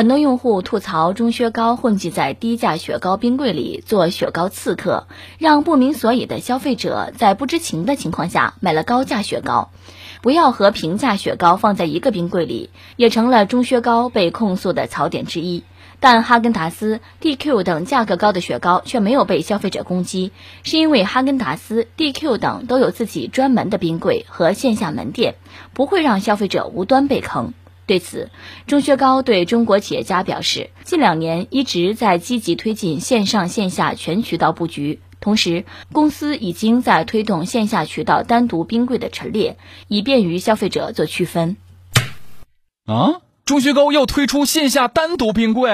很多用户吐槽中薛高混迹在低价雪糕冰柜里做雪糕刺客，让不明所以的消费者在不知情的情况下买了高价雪糕。不要和平价雪糕放在一个冰柜里，也成了中薛高被控诉的槽点之一。但哈根达斯、DQ 等价格高的雪糕却没有被消费者攻击，是因为哈根达斯、DQ 等都有自己专门的冰柜和线下门店，不会让消费者无端被坑。对此，钟薛高对中国企业家表示，近两年一直在积极推进线上线下全渠道布局，同时公司已经在推动线下渠道单独冰柜的陈列，以便于消费者做区分。啊，钟薛高要推出线下单独冰柜？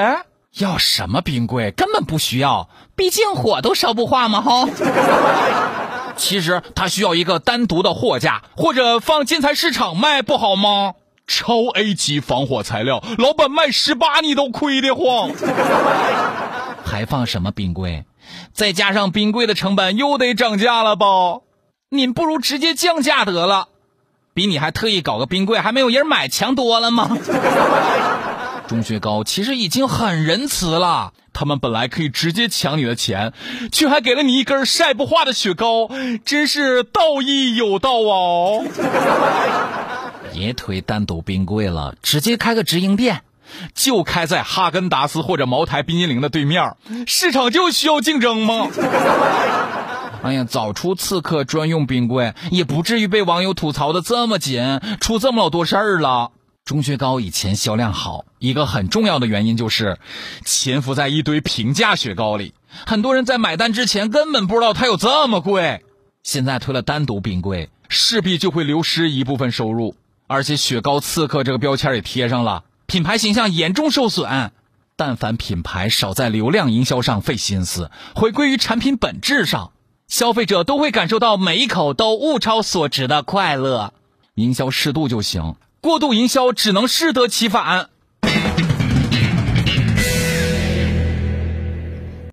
要什么冰柜？根本不需要，毕竟火都烧不化嘛！哈。其实他需要一个单独的货架，或者放建材市场卖，不好吗？超 A 级防火材料，老板卖十八你都亏得慌。还放什么冰柜？再加上冰柜的成本又得涨价了吧？您不如直接降价得了，比你还特意搞个冰柜还没有人买强多了吗？钟薛高其实已经很仁慈了，他们本来可以直接抢你的钱，却还给了你一根晒不化的雪糕，真是道义有道哦。别推单独冰柜了，直接开个直营店，就开在哈根达斯或者茅台冰激凌的对面。市场就需要竞争吗？哎呀，早出刺客专用冰柜，也不至于被网友吐槽的这么紧，出这么老多事儿了。钟薛高以前销量好，一个很重要的原因就是潜伏在一堆平价雪糕里，很多人在买单之前根本不知道它有这么贵。现在推了单独冰柜，势必就会流失一部分收入。而且“雪糕刺客”这个标签也贴上了，品牌形象严重受损。但凡品牌少在流量营销上费心思，回归于产品本质上，消费者都会感受到每一口都物超所值的快乐。营销适度就行，过度营销只能适得其反。